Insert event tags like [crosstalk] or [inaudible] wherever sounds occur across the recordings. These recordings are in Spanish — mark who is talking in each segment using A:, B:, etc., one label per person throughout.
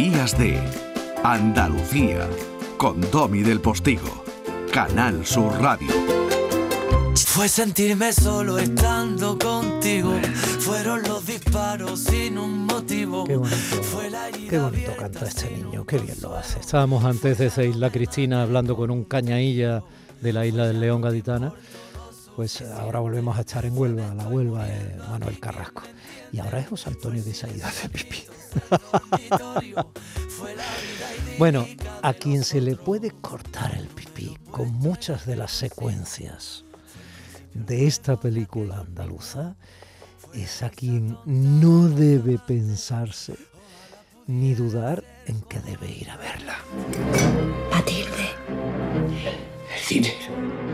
A: Días de Andalucía con Domi del Postigo, Canal Sur Radio.
B: Fue sentirme solo estando contigo. Fueron los disparos sin un motivo.
C: Qué bonito,
B: Fue la
C: qué bonito canta este niño, qué bien lo hace. Estábamos antes de esa isla Cristina hablando con un cañailla de la isla del León Gaditana. Pues ahora volvemos a estar en Huelva, la Huelva de Manuel Carrasco. Y ahora es José Antonio de Saída de Pipí. [laughs] bueno, a quien se le puede cortar el pipí con muchas de las secuencias de esta película andaluza es a quien no debe pensarse ni dudar en que debe ir a verla.
D: Matilde,
E: El cine.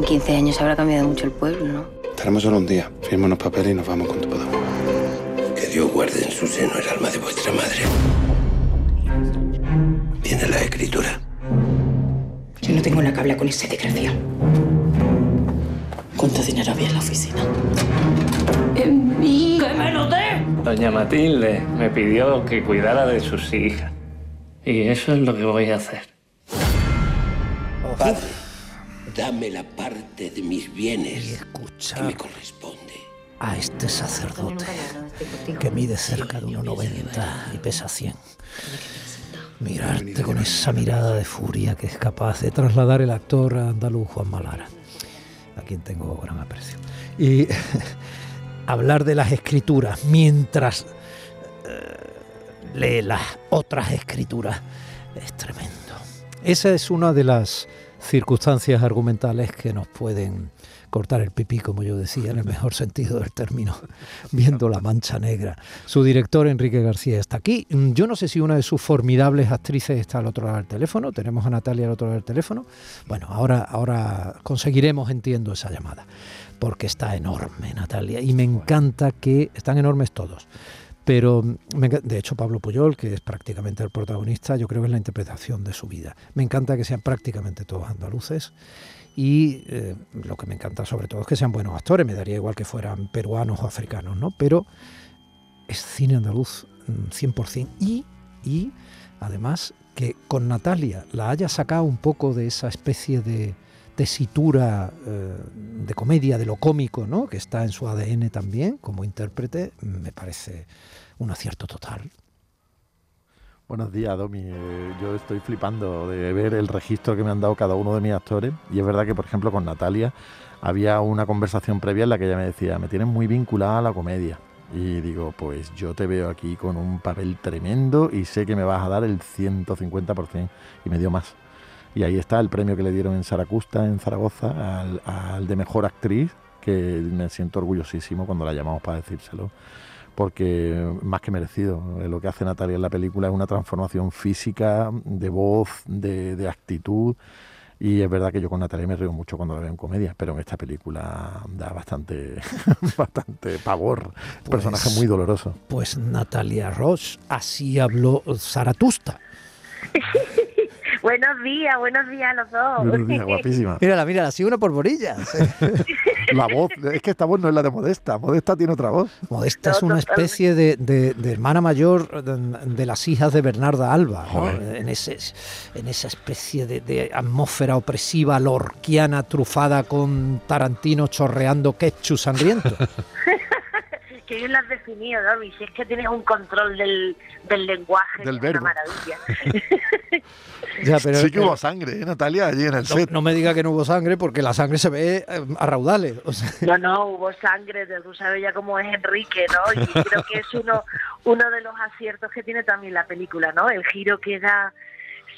D: En 15 años habrá cambiado mucho el pueblo, ¿no?
F: Estaremos solo un día. Firma unos papeles y nos vamos cuanto podamos.
E: Que Dios guarde en su seno el alma de vuestra madre. Tiene la escritura.
D: Yo no tengo la que hablar con ese desgraciado.
G: ¿Cuánto dinero había en la oficina?
D: ¡Que me lo dé!
H: Doña Matilde me pidió que cuidara de sus hijas. Y eso es lo que voy a hacer.
E: Padre, dame la parte de mis
C: Y
E: bienes que
C: escucha
E: me corresponde.
C: a este sacerdote que mide cerca de 1,90 y pesa 100. Mirarte con esa mirada de furia que es capaz de trasladar el actor andaluz Juan Malara, a quien tengo gran aprecio. Y [laughs] hablar de las escrituras mientras eh, lee las otras escrituras es tremendo. Esa es una de las circunstancias argumentales que nos pueden cortar el pipí, como yo decía, en el mejor sentido del término, [laughs] viendo la mancha negra. Su director, Enrique García, está aquí. Yo no sé si una de sus formidables actrices está al otro lado del teléfono. Tenemos a Natalia al otro lado del teléfono. Bueno, ahora, ahora conseguiremos, entiendo, esa llamada, porque está enorme, Natalia. Y me encanta que están enormes todos. Pero, de hecho, Pablo Puyol, que es prácticamente el protagonista, yo creo que es la interpretación de su vida. Me encanta que sean prácticamente todos andaluces y eh, lo que me encanta sobre todo es que sean buenos actores, me daría igual que fueran peruanos o africanos, ¿no? Pero es cine andaluz mm, 100% y, y además que con Natalia la haya sacado un poco de esa especie de tesitura eh, de comedia, de lo cómico, ¿no? Que está en su ADN también como intérprete, me parece un acierto total.
I: Buenos días, Domi. Eh, yo estoy flipando de ver el registro que me han dado cada uno de mis actores. Y es verdad que, por ejemplo, con Natalia había una conversación previa en la que ella me decía, me tienes muy vinculada a la comedia. Y digo, pues yo te veo aquí con un papel tremendo y sé que me vas a dar el 150%. Y me dio más. Y ahí está el premio que le dieron en Saracusta, en Zaragoza, al, al de mejor actriz, que me siento orgullosísimo cuando la llamamos para decírselo porque más que merecido. Lo que hace Natalia en la película es una transformación física, de voz, de, de actitud. Y es verdad que yo con Natalia me río mucho cuando la veo en comedia, pero en esta película da bastante, [laughs] bastante pavor. Un personaje muy doloroso.
C: Pues Natalia Roche, así habló Zaratusta. [laughs]
J: Buenos días, buenos días a los dos.
I: Buenos días, guapísima.
C: Mírala, mírala, así una por borillas. [laughs]
I: La voz, es que esta voz no es la de Modesta. Modesta tiene otra voz.
C: Modesta es una especie de, de- de hermana mayor de, de las hijas de Bernarda Alba, en, ese, en esa especie de, de atmósfera opresiva lorquiana trufada con Tarantino chorreando ketchup sangriento. [laughs]
J: que bien lo has definido, ¿no? Y si es que tienes un control del, del lenguaje,
I: Del verbo.
J: una maravilla. [laughs]
C: Ya, pero-
I: sí que hubo sangre, ¿eh, Natalia, allí en el
C: no,
I: set.
C: no me diga que no hubo sangre porque la sangre se ve eh, a raudales. o sea,
J: No, no, hubo sangre, de- tú sabes ya cómo es Enrique, ¿no? Y creo que es uno, uno de los aciertos que tiene también la película, ¿no? El giro que da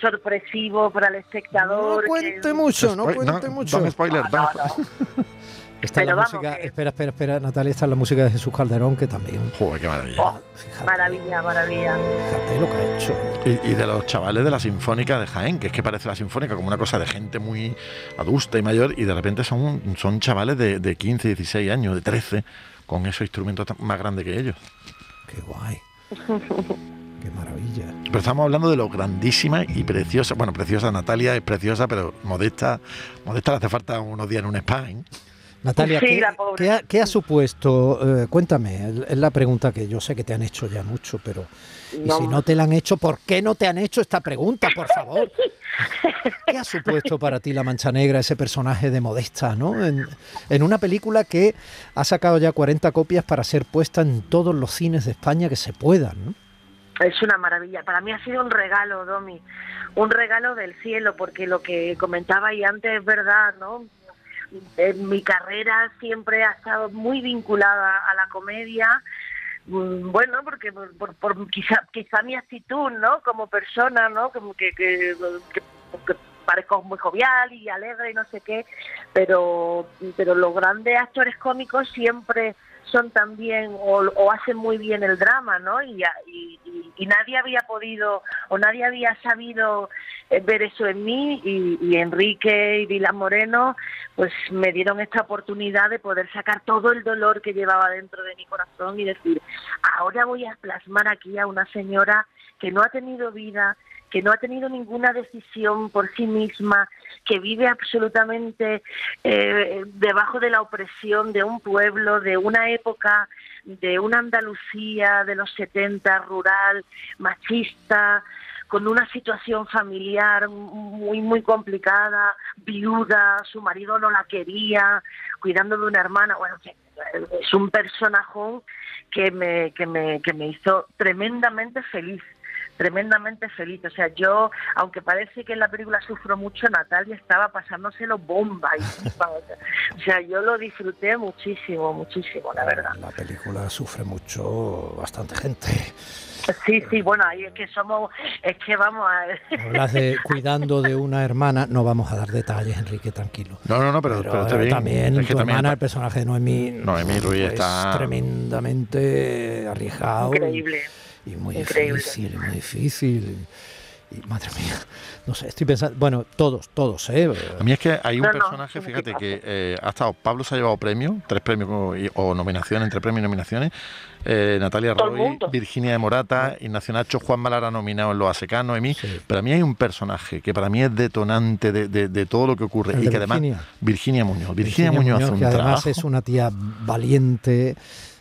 J: sorpresivo para el espectador.
C: no cuente
J: que-
C: mucho, no cuente
I: no,
C: mucho.
I: dame spoiler, [laughs]
C: la
J: Pero vamos,
C: música,
J: que-
C: espera, espera, espera, Natalia, está la música de Jesús Calderón que también.
I: Joder, qué maravilla.
J: Oh,
C: Fíjate,
J: maravilla, maravilla.
C: fíjate lo que ha hecho.
I: Y, y de los chavales de la Sinfónica de Jaén, que es que parece la Sinfónica como una cosa de gente muy adusta y mayor, y de repente son, son chavales de, de 15, 16 años, de 13, con esos instrumentos más grandes que ellos.
C: Qué guay. [laughs] Qué maravilla.
I: Pero estamos hablando de lo grandísima y preciosa. Bueno, preciosa Natalia es preciosa, pero modesta, modesta le hace falta unos días en un spa. ¿eh?
C: Natalia,
J: Sí,
C: ¿qué, ha, qué ha supuesto? eh, cuéntame, es- la pregunta que yo sé que te han hecho ya mucho, pero y si no te la han hecho, ¿por qué no te han hecho esta pregunta, por favor? [laughs] ¿Qué ha supuesto para ti la Mancha Negra, ese personaje de Modesta, ¿no? En, en una película que ha sacado ya 40 copias para ser puesta en todos los cines de España que se puedan, ¿no?
J: Es una maravilla. Para mí ha sido un regalo, Domi. Un regalo del cielo, porque lo que comentaba ahí antes es verdad, ¿no? En mi carrera siempre ha estado muy vinculada a la comedia. Mm, Bueno, porque por, por- por quizá, quizá mi actitud, ¿no? Como persona, ¿no? Como que, que- que parezco muy jovial y alegre y no sé qué, pero, pero los grandes actores cómicos siempre son también o, hacen muy bien el drama, ¿no? Y, y- y- y nadie había podido o nadie había sabido eh, ver eso en mí y, Enrique y Dylan Moreno pues me dieron esta oportunidad de poder sacar todo el dolor que llevaba dentro de mi corazón y decir, ahora voy a plasmar aquí a una señora que no ha tenido vida, que no ha tenido ninguna decisión por sí misma, que vive absolutamente eh, debajo de la opresión de un pueblo, de una época, de una Andalucía de los 70, rural, machista, con una situación familiar muy, muy complicada, viuda, su marido no la quería, cuidando de una hermana. Bueno, que es un personajón que me, que me, que me hizo tremendamente feliz tremendamente feliz. O sea, yo, aunque parece que en la película sufro mucho, Natalia estaba pasándoselo bomba. Y, o sea, yo lo disfruté muchísimo, muchísimo, la verdad.
C: La película sufre mucho, bastante gente.
J: Sí, sí, bueno, ahí es que somos, es que vamos a...
C: Hablas de cuidando de una hermana, no vamos a dar detalles, Enrique, tranquilo.
I: No, no, no, pero, pero está bien.
C: también
I: Es
C: tu
I: también
C: hermana,
I: pa-
C: el personaje de Noemí,
I: Noemí Ruiz
C: es
I: está-
C: tremendamente arriesgado.
J: Increíble.
C: Y, muy
J: Increíble.
C: difícil, muy difícil. Y, y, madre mía, no sé, estoy pensando, bueno, todos, todos, ¿eh?
I: A mí es que hay un
J: No,
I: personaje, fíjate, que eh, ha estado, Pablo se ha llevado premios, tres premios o, y- o nominaciones, entre premios y nominaciones. eh, Natalia Roy. Virginia de Morata, Ignacio Nacho, Juan Malara nominado en Los Asecanos, Emi.
C: Sí.
I: Pero a mí hay un personaje que para mí es detonante de, de- de todo lo que ocurre.
C: El
I: y que además.
C: Virginia.
I: Virginia Muñoz. Virginia, Muñoz, hace un
C: que además
I: trabajo.
C: es una tía valiente.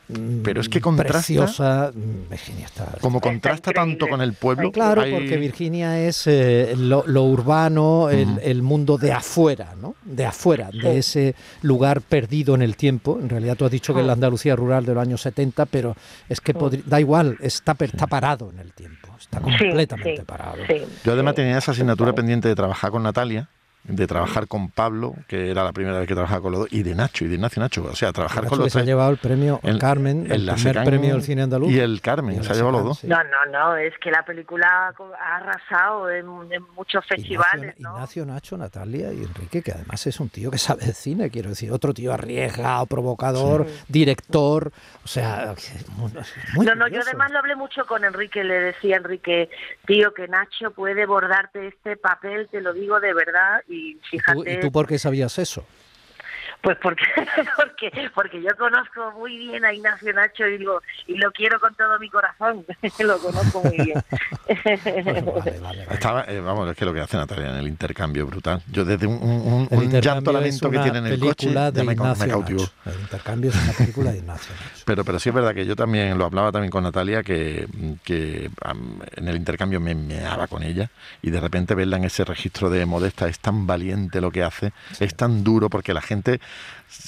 C: Mm,
I: Pero es que contrasta-
C: Preciosa. mm, Virginia está.
I: Como contrasta tanto con el pueblo.
C: Claro,
I: hay-
C: porque Virginia es eh, lo, lo urbano, el, mundo de afuera, ¿no? De afuera, de ese lugar perdido en el tiempo. En realidad tú has dicho que es la Andalucía rural de los años 70, pero es que podri- da igual, está, per- está parado en el tiempo, está completamente
J: sí,
C: parado.
J: sí,
I: Yo además
J: sí.
I: tenía esa asignatura pendiente de trabajar con Natalia, de trabajar con Pablo, que era la primera vez que trabajaba con los dos, y de Nacho, y de Ignacio Nacho. O sea, trabajar con
C: Nacho, que
I: los
C: se ha llevado el premio
I: en-
C: Carmen,
I: en
C: el
I: la
C: primer
I: Secán
C: premio del cine andaluz.
I: Y el Carmen,
C: Y
I: se ha llevado los dos.
C: sí.
J: No, no, no, es que la película ha arrasado en, en muchos festivales,
C: Ignacio,
J: ¿no?
C: Ignacio, Nacho, Natalia y Enrique, que además es un tío que sabe de cine, quiero decir, otro tío arriesgado, provocador, director, o sea, muy, muy
J: no, no, yo además lo hablé mucho con Enrique, le decía a Enrique, tío, que Nacho puede bordarte este papel, te lo digo de verdad, y
C: ¿Y tú,
J: fíjate,
C: ¿Y tú por qué sabías eso?
J: Pues porque, [laughs] porque, porque yo conozco muy bien a Ignacio Nacho y lo, y lo quiero con todo mi corazón, [laughs] lo conozco muy bien.
C: Bueno, vale, vale, vale.
I: Estaba, eh, vamos, es que lo que hace Natalia en el intercambio brutal. Yo desde un, un, un-
C: El
I: un
C: intercambio
I: llanto lamento que tiene en el coche, ya
C: de
I: me, ca- me
C: Ignacio
I: cautivó.
C: Nacho. El intercambio es una película de Ignacio Nacho. [laughs]
I: Pero, pero sí es verdad que yo también lo hablaba también con Natalia, que, que en el intercambio me meaba con ella y de repente verla en ese registro de modesta es tan valiente lo que hace, es tan duro porque la gente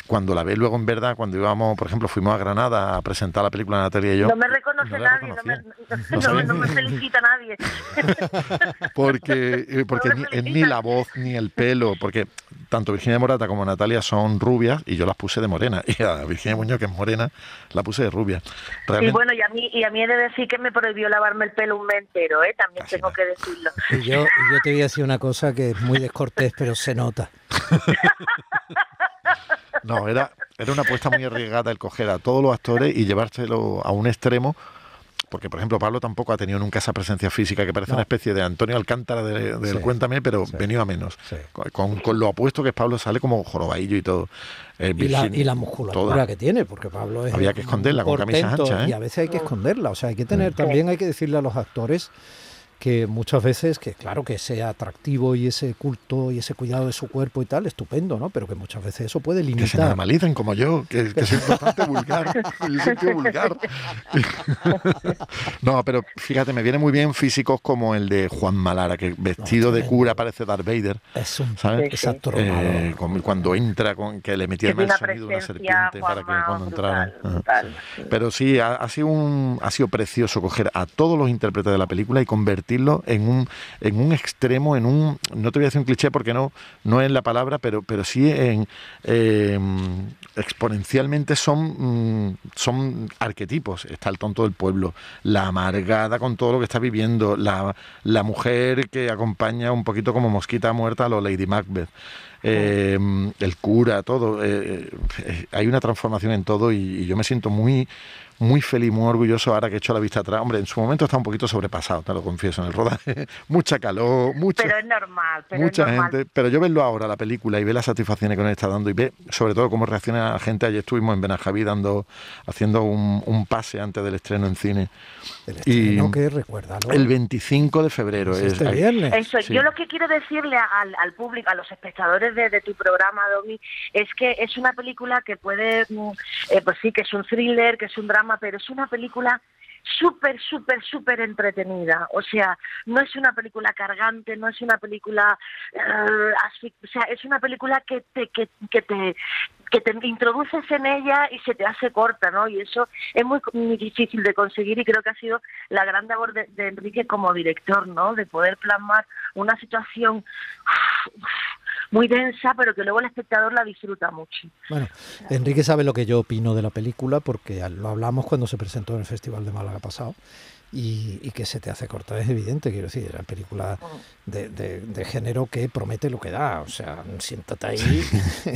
I: cuando la ve luego en verdad, cuando íbamos, por ejemplo, fuimos a Granada a presentar la película Natalia y yo.
J: no me reconoce
I: no
J: nadie, no me, [laughs] no,
I: sabía.
J: no me felicita nadie. [laughs]
I: porque eh, porque
J: No
I: es ni
J: felicitan.
I: la voz ni el pelo, porque tanto Virginia Morata como Natalia son rubias y yo las puse de morena. [laughs] Y a Virginia Muñoz, que es morena, la puse de rubia.
J: Y
I: Realmente,
J: bueno, y a mí y a mí he de decir que me prohibió lavarme el pelo un mes entero, ¿eh? También
I: Casi
J: tengo que decirlo.
C: Y yo, y yo te voy a decir una cosa que es muy descortés, pero se nota.
I: No, era, era una apuesta muy arriesgada el coger a todos los actores y llevárselo a un extremo. Porque, por ejemplo, Pablo tampoco ha tenido nunca esa presencia física que parece
C: No.
I: una especie de Antonio Alcántara de- del
C: Sí,
I: Cuéntame, pero
C: sí,
I: venido a menos.
C: sí.
I: Con, con lo apuesto que es Pablo, sale como jorobadillo y todo. Eh,
C: Y la,
I: Virginia,
C: y la musculatura
I: toda.
C: que tiene, porque Pablo es.
I: Había que esconderla con camisas anchas, ¿eh?
C: Y a veces hay que esconderla. O sea, hay que tener, también hay que decirle a los actores que muchas veces, que claro que ese atractivo y ese culto y ese cuidado de su cuerpo y tal, estupendo, ¿no? Pero que muchas veces eso puede
I: Que se
C: limitar.
I: normalicen como yo, que, que soy bastante vulgar. [laughs] Soy tío vulgar. [laughs] no, pero fíjate, me viene muy bien físicos como el de Juan Malara, que vestido de cura parece Darth Vader.
C: Es un
I: ¿sabes?
C: exacto
I: Eh, como cuando entra, con que le metía
J: Que
I: el sonido de una serpiente para que cuando
J: brutal,
I: entrara.
J: Brutal, sí.
I: Pero sí, ha, ha sido un, ha sido precioso coger a todos los intérpretes de la película y convertirlo en un, en un extremo, en un, no te voy a decir un cliché porque no, no es la palabra, pero, pero sí en eh, exponencialmente son, mm, son arquetipos. Está el tonto del pueblo, la amargada con todo lo que está viviendo, la, la mujer que acompaña un poquito como mosquita muerta a lo Lady Macbeth. eh, el cura, todo. eh, eh, hay una transformación en todo y yo me siento muy, muy feliz, muy orgulloso ahora que he hecho la vista atrás. Hombre, en su momento está un poquito sobrepasado, te lo confieso, en el rodaje. [laughs] Mucha calor, mucha,
J: Pero es normal, pero
I: mucha
J: es normal.
I: gente. Pero yo verlo ahora, la película, y ver las satisfacciones que nos está dando y ver sobre todo cómo reacciona la gente. Ayer estuvimos en Benajaví dando, haciendo un, un pase antes del estreno en cine.
C: El
I: Y
C: estreno que recuerda, ¿no?
I: el 25 de febrero.
C: Es
I: es-
C: este viernes.
J: Eso,
I: Sí.
J: yo lo que quiero decirle al, al público, a los espectadores de, de tu programa, Domi, es que es una película que puede, mm, eh, pues sí, que es un thriller, que es un drama, pero es una película súper, súper, súper entretenida. O sea, no es una película cargante, no es una película eh, asfix- o sea, es una película que te, que, que te que te introduces en ella y se te hace corta, ¿no? Y eso es muy, muy difícil de conseguir y creo que ha sido la gran labor de Enrique como director, ¿no? De poder plasmar una situación muy densa, pero que luego el espectador la disfruta mucho.
C: Bueno, Enrique sabe lo que yo opino de la película porque lo hablamos cuando se presentó en el Festival de Málaga pasado y, y que se te hace corta, es evidente, quiero decir, la película de, de- de género que promete lo que da, o sea, siéntate ahí,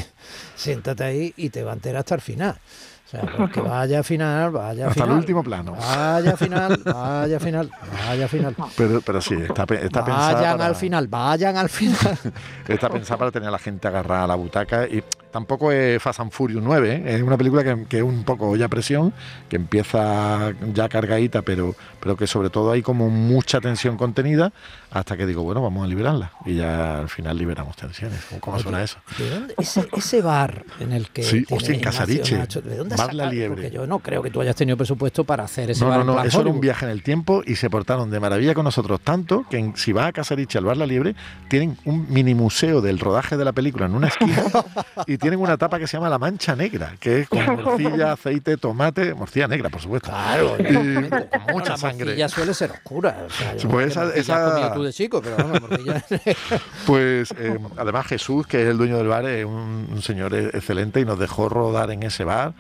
C: [laughs] siéntate ahí y te va a enterar hasta el final. O sea, pues que vaya a final, vaya a
I: Hasta el
C: final.
I: último plano.
C: Vaya final, vaya a final, vaya a final.
I: Pero, pero sí, está, está pensada
C: Vayan
I: para-
C: al final, vayan al final. [laughs]
I: Está pensada para tener a la gente agarrada a la butaca y tampoco es Fast and Furious 9, ¿eh? es una película que, que es un poco ya presión, que empieza ya cargadita, pero, pero que sobre todo hay como mucha tensión contenida hasta que digo, bueno, vamos a liberarla y ya al final liberamos tensiones. ¿Cómo, cómo suena eso?
C: ¿De dónde? Ese, ese bar en el que.
I: Sí, hostia, en Casariche,
C: ¿de dónde
I: La? Liebre.
C: Porque yo no creo que tú hayas tenido presupuesto para hacer ese
I: No,
C: bar
I: no, no,
C: plan
I: eso era un
C: Hollywood.
I: viaje en el tiempo y se portaron de maravilla con nosotros tanto que en- si vas a Casariche al Bar La Liebre tienen un mini museo del rodaje de la película en una esquina [laughs] y tienen una tapa que se llama La Mancha Negra, que es con morcilla, aceite, tomate, morcilla negra, por supuesto.
C: Claro,
I: Y con mucha
C: la
I: sangre.
C: morcilla suele ser oscura. O sea, yo
I: Pues esa- esa-
C: tú de chico, pero morcilla. [laughs]
I: Pues eh, además Jesús, que es el dueño del bar, es un, un señor e- excelente y nos dejó rodar en ese bar.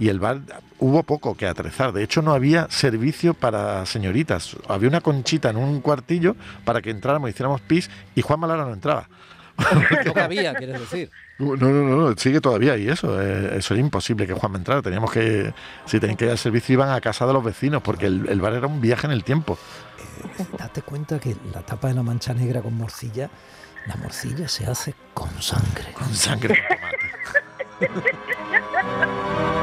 I: Y el bar hubo poco que atrezar. De hecho, no había servicio para señoritas. Había una conchita en un cuartillo para que entráramos, hiciéramos pis y Juan Malara no entraba. [laughs]
C: no quieres decir.
I: No, no, no, no, sigue todavía y eso, eh, eso era imposible que Juan me entrara. Teníamos que, si tenían que ir al servicio, iban a casa de los vecinos, porque el, el bar era un viaje en el tiempo.
C: Date cuenta que la tapa de la mancha negra con morcilla, la morcilla se hace con sangre.
I: Con sangre con tomate. [laughs]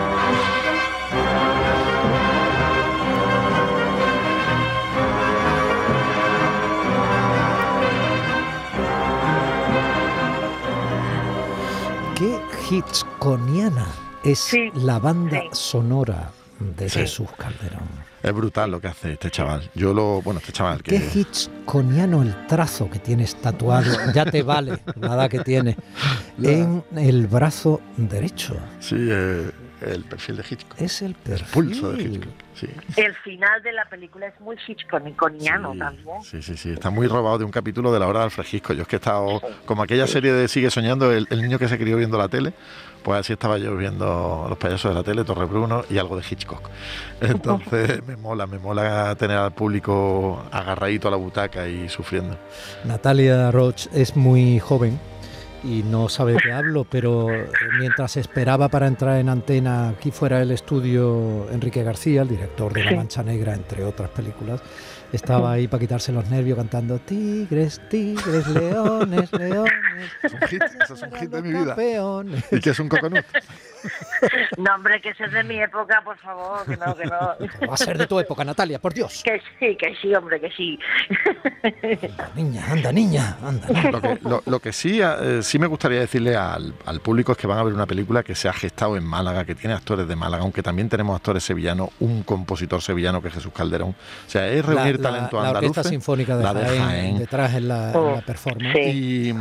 C: hitchconiana es
J: Sí,
C: la banda
J: sí.
C: sonora de
J: Sí.
C: Jesús Calderón.
I: Es brutal lo que hace este chaval. Yo lo, bueno, este chaval que
C: Qué hitchconiano el trazo que tienes tatuado, [laughs] ya te vale, nada que tiene, en el brazo derecho.
I: sí, eh, el perfil de Hitchcock.
C: Es el
I: El
C: perfil.
I: pulso de Hitchcock. Sí.
J: El final de la película es muy hitchcockiano
I: Sí,
J: también.
I: Sí, sí, sí. Está muy robado de un capítulo de la hora de Alfred Hitchcock. Yo es que he estado, como aquella serie de Sigue Soñando, el, el niño que se crió viendo la tele, pues así estaba yo viendo los payasos de la tele, Torre Bruno y algo de Hitchcock. [laughs] Entonces me mola, me mola tener al público agarradito a la butaca y sufriendo.
C: Natalia Roch es muy joven y no sabe de qué hablo, pero eh, mientras esperaba para entrar en antena aquí fuera el estudio Enrique García, el director de La Mancha Negra, entre otras películas, estaba ahí para quitarse los nervios cantando Tigres, tigres, leones, leones.
I: Es un hit, eso es un hit de mi vida. ¿Y que es un coconut? [laughs]
J: No, hombre, que ese es de mi época, por favor, que no, que no.
C: Va a ser de tu época, Natalia, por Dios.
J: Que sí, que sí, hombre, que sí.
C: Anda, niña, anda, niña, anda.
I: Lo que, lo, lo que sí, eh, sí me gustaría decirle al, al, público es que van a ver una película que se ha gestado en Málaga, que tiene actores de Málaga, aunque también tenemos actores sevillanos, un compositor sevillano que es Jesús Calderón. O sea, es reunir
C: la,
I: talento
C: la,
I: andaluz.
C: La Orquesta Sinfónica de,
I: la de
C: Jaén,
I: Jaén.
C: detrás en la, en la performance.
I: Y,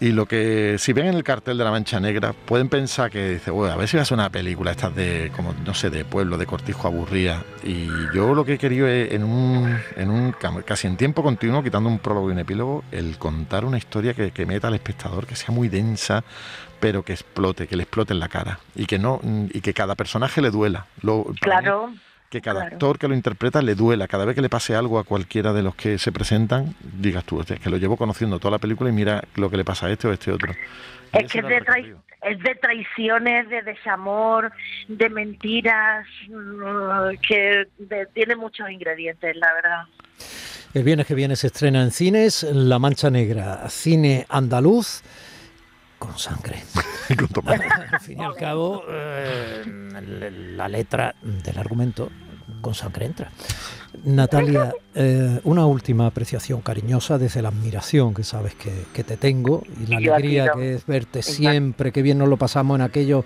I: y, lo que, si ven en el cartel de La Mancha Negra, pueden pensar que dice, bueno, a ver si va a ser una película, estas de, como, no sé, de pueblo, de cortijo aburrida. Y yo lo que he querido es, en un, en un casi en tiempo continuo, quitando un prólogo y un epílogo, el contar una historia que, que meta al espectador, que sea muy densa, pero que explote, que le explote en la cara. Y que no, y que cada personaje le duela. Lo,
J: claro.
I: Mí, que cada
J: claro.
I: actor que lo interpreta le duela. Cada vez que le pase algo a cualquiera de los que se presentan, digas tú, es que lo llevo conociendo toda la película y mira lo que le pasa a este o a este otro.
J: Y es que es de, trai es de, traiciones, de desamor, de mentiras, que de, tiene muchos ingredientes, la verdad.
C: El viernes que viene se estrena en cines La Mancha Negra, cine andaluz con sangre. [laughs] al fin y al cabo, eh, la letra del argumento con sangre entra. Natalia, eh, una última apreciación cariñosa desde la admiración que sabes que, que te tengo y la
J: Yo
C: alegría que es verte siempre, que bien nos lo pasamos en aquellos,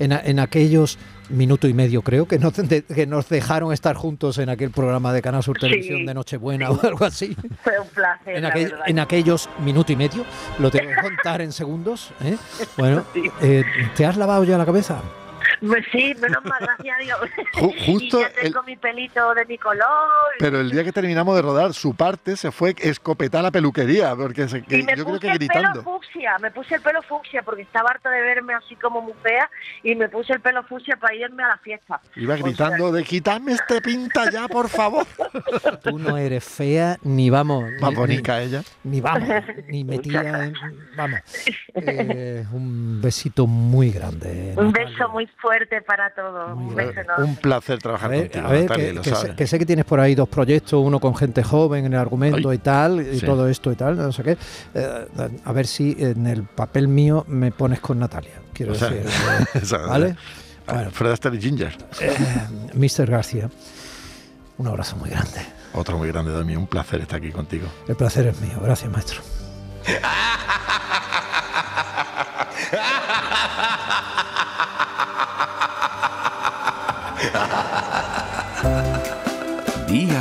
C: en, en aquellos minuto y medio creo que nos, de, que nos dejaron estar juntos en aquel programa de Canal Sur Televisión
J: Sí.
C: de Nochebuena [laughs] o algo así.
J: Fue un placer.
C: En, aquel- en aquellos minuto y medio, lo tengo que contar en segundos. ¿eh? [laughs] Bueno, eh, ¿te has lavado ya la cabeza?
J: Pues Sí, menos mal, gracias a Dios. [laughs]
I: Ju- justo
J: y ya tengo mi pelito de mi color.
I: Pero el día que terminamos de rodar, su parte se fue escopetar a la peluquería, porque se, que
J: y me
I: yo creo
J: puse
I: que
J: el
I: gritando.
J: pelo fucsia, me puse el pelo fucsia porque estaba harta de verme así como muy fea y me puse el pelo fucsia para irme a la fiesta.
I: Iba
J: O sea,
I: gritando de quitarme este pinta ya, por favor. [laughs]
C: Tú no eres fea, ni vamos.
I: Más
C: ni-
I: bonita ella.
C: Ni, vamos, [laughs] ni metida en. Vamos. Eh, un besito muy grande.
J: un beso muy fuerte para todos. Un beso enorme.
I: Un placer
C: A
I: trabajar
C: ver,
I: contigo,
C: a ver,
I: Natalia,
C: que,
I: lo
C: sé, que sé que tienes por ahí dos proyectos, uno con gente joven en el argumento
I: Ay,
C: y tal, y
I: sí.
C: todo esto y tal, no sé qué. Eh, a ver si en el papel mío me pones con Natalia, quiero
I: O sea,
C: decir. [laughs] eh, ¿Vale? Bueno,
I: Fred Astaire y Ginger.
C: eh, Mr. García, un abrazo muy grande.
I: Otro muy grande de mí. Un placer estar aquí contigo.
C: El placer es mío. Gracias, maestro. [laughs]